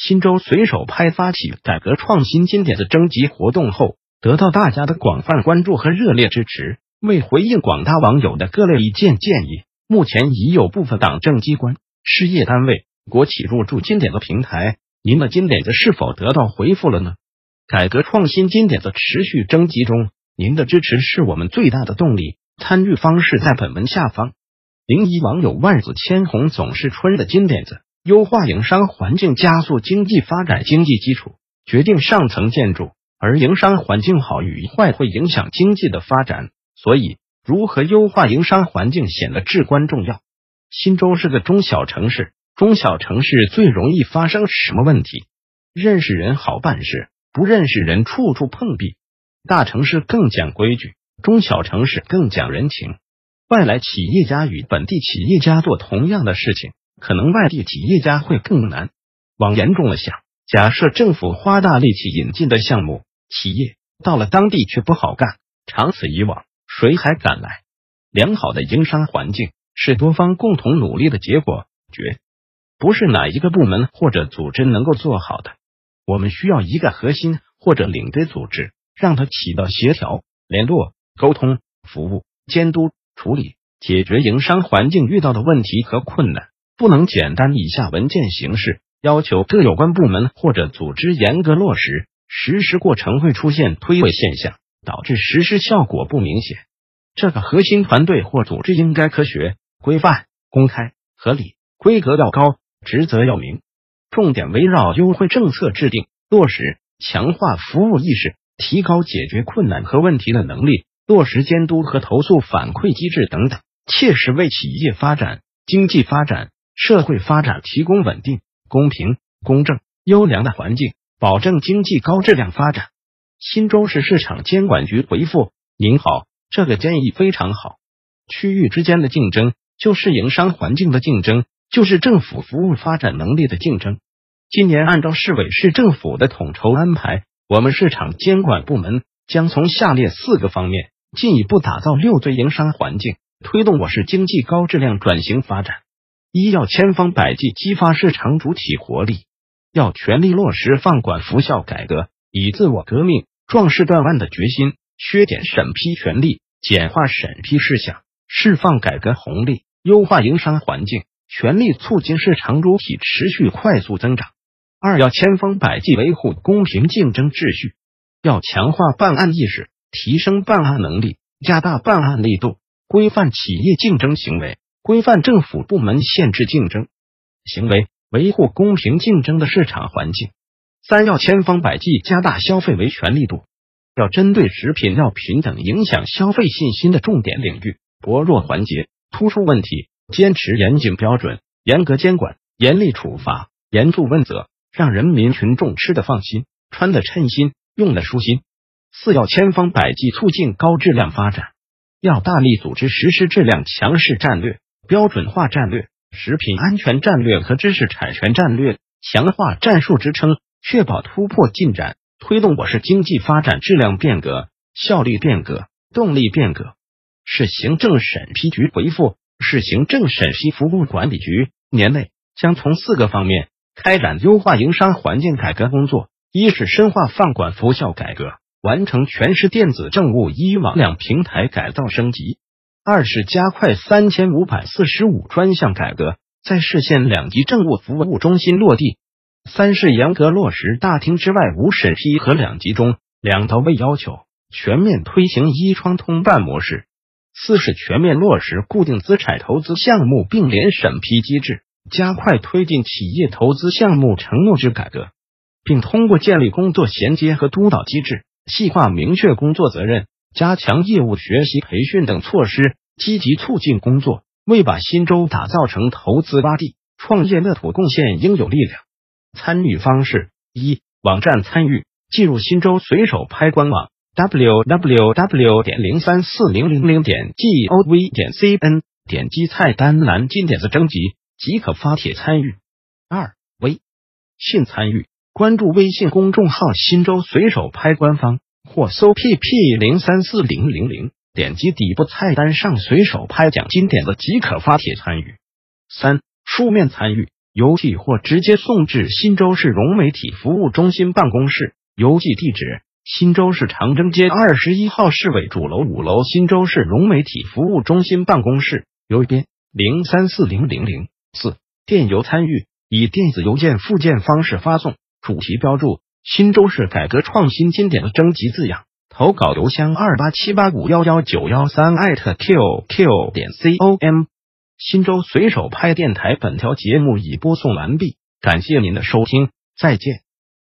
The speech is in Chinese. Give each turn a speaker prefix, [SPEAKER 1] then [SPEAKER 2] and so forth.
[SPEAKER 1] 新州随手拍发起改革创新金点子征集活动后，得到大家的广泛关注和热烈支持。为回应广大网友的各类意见建议，目前已有部分党政机关、事业单位、国企入驻金点子平台。您的金点子是否得到回复了呢？改革创新金点子持续征集中，您的支持是我们最大的动力。参与方式在本文下方。零一网友万紫千红总是春的金点子。优化营商环境，加速经济发展。经济基础决定上层建筑，而营商环境好与坏会影响经济的发展。所以，如何优化营商环境显得至关重要。新州是个中小城市，中小城市最容易发生什么问题？认识人好办事，不认识人处处碰壁。大城市更讲规矩，中小城市更讲人情。外来企业家与本地企业家做同样的事情。可能外地企业家会更难。往严重了想，假设政府花大力气引进的项目，企业到了当地却不好干，长此以往，谁还敢来？良好的营商环境是多方共同努力的结果，绝不是哪一个部门或者组织能够做好的。我们需要一个核心或者领队组织，让它起到协调、联络、沟通、服务、监督、处理、解决营商环境遇到的问题和困难。不能简单以下文件形式要求各有关部门或者组织严格落实，实施过程会出现推诿现象，导致实施效果不明显。这个核心团队或组织应该科学、规范、公开、合理，规格要高，职责要明，重点围绕优惠政策制定落实，强化服务意识，提高解决困难和问题的能力，落实监督和投诉反馈机制等等，切实为企业发展、经济发展。社会发展提供稳定、公平、公正、优良的环境，保证经济高质量发展。新州市市场监管局回复：您好，这个建议非常好。区域之间的竞争就是营商环境的竞争，就是政府服务发展能力的竞争。今年按照市委市政府的统筹安排，我们市场监管部门将从下列四个方面进一步打造六最营商环境，推动我市经济高质量转型发展。一要千方百计激发市场主体活力，要全力落实放管服效改革，以自我革命、壮士断腕的决心，削减审批权力，简化审批事项，释放改革红利，优化营商环境，全力促进市场主体持续快速增长。二要千方百计维护公平竞争秩序，要强化办案意识，提升办案能力，加大办案力度，规范企业竞争行为。规范政府部门限制竞争行为，维护公平竞争的市场环境。三要千方百计加大消费维权力度，要针对食品药品等影响消费信心的重点领域、薄弱环节、突出问题，坚持严谨标准、严格监管、严厉处罚、严肃问责，让人民群众吃得放心、穿得称心、用得舒心。四要千方百计促进高质量发展，要大力组织实施质量强势战略。标准化战略、食品安全战略和知识产权战略，强化战术支撑，确保突破进展，推动我市经济发展质量变革、效率变革、动力变革。市行政审批局回复：市行政审批服务管理局年内将从四个方面开展优化营商环境改革工作：一是深化放管服效改革，完成全市电子政务一网两平台改造升级。二是加快三千五百四十五专项改革，在市县两级政务服务中心落地。三是严格落实大厅之外无审批和两级中两到位要求，全面推行一窗通办模式。四是全面落实固定资产投资项目并联审批机制，加快推进企业投资项目承诺制改革，并通过建立工作衔接和督导机制，细化明确工作责任。加强业务学习培训等措施，积极促进工作，为把新州打造成投资洼地、创业乐土贡献应有力量。参与方式：一、网站参与，进入新州随手拍官网 www. 点零三四零零零点 gov. 点 cn，点击菜单栏“金点子征集”即可发帖参与。二、微信参与，关注微信公众号“新州随手拍”官方，或搜 pp 零三四零零零，点击底部菜单上“随手拍奖金点子”即可发帖参与。三、书面参与。邮寄或直接送至新州市融媒体服务中心办公室，邮寄地址：新州市长征街二十一号市委主楼五楼新州市融媒体服务中心办公室，邮编零三四零零零四。电邮参与，以电子邮件附件方式发送，主题标注“新州市改革创新经典”的征集字样。投稿邮箱二八七八五幺幺九幺三艾特 qq 点 com。新州随手拍电台，本条节目已播送完毕，感谢您的收听，再见。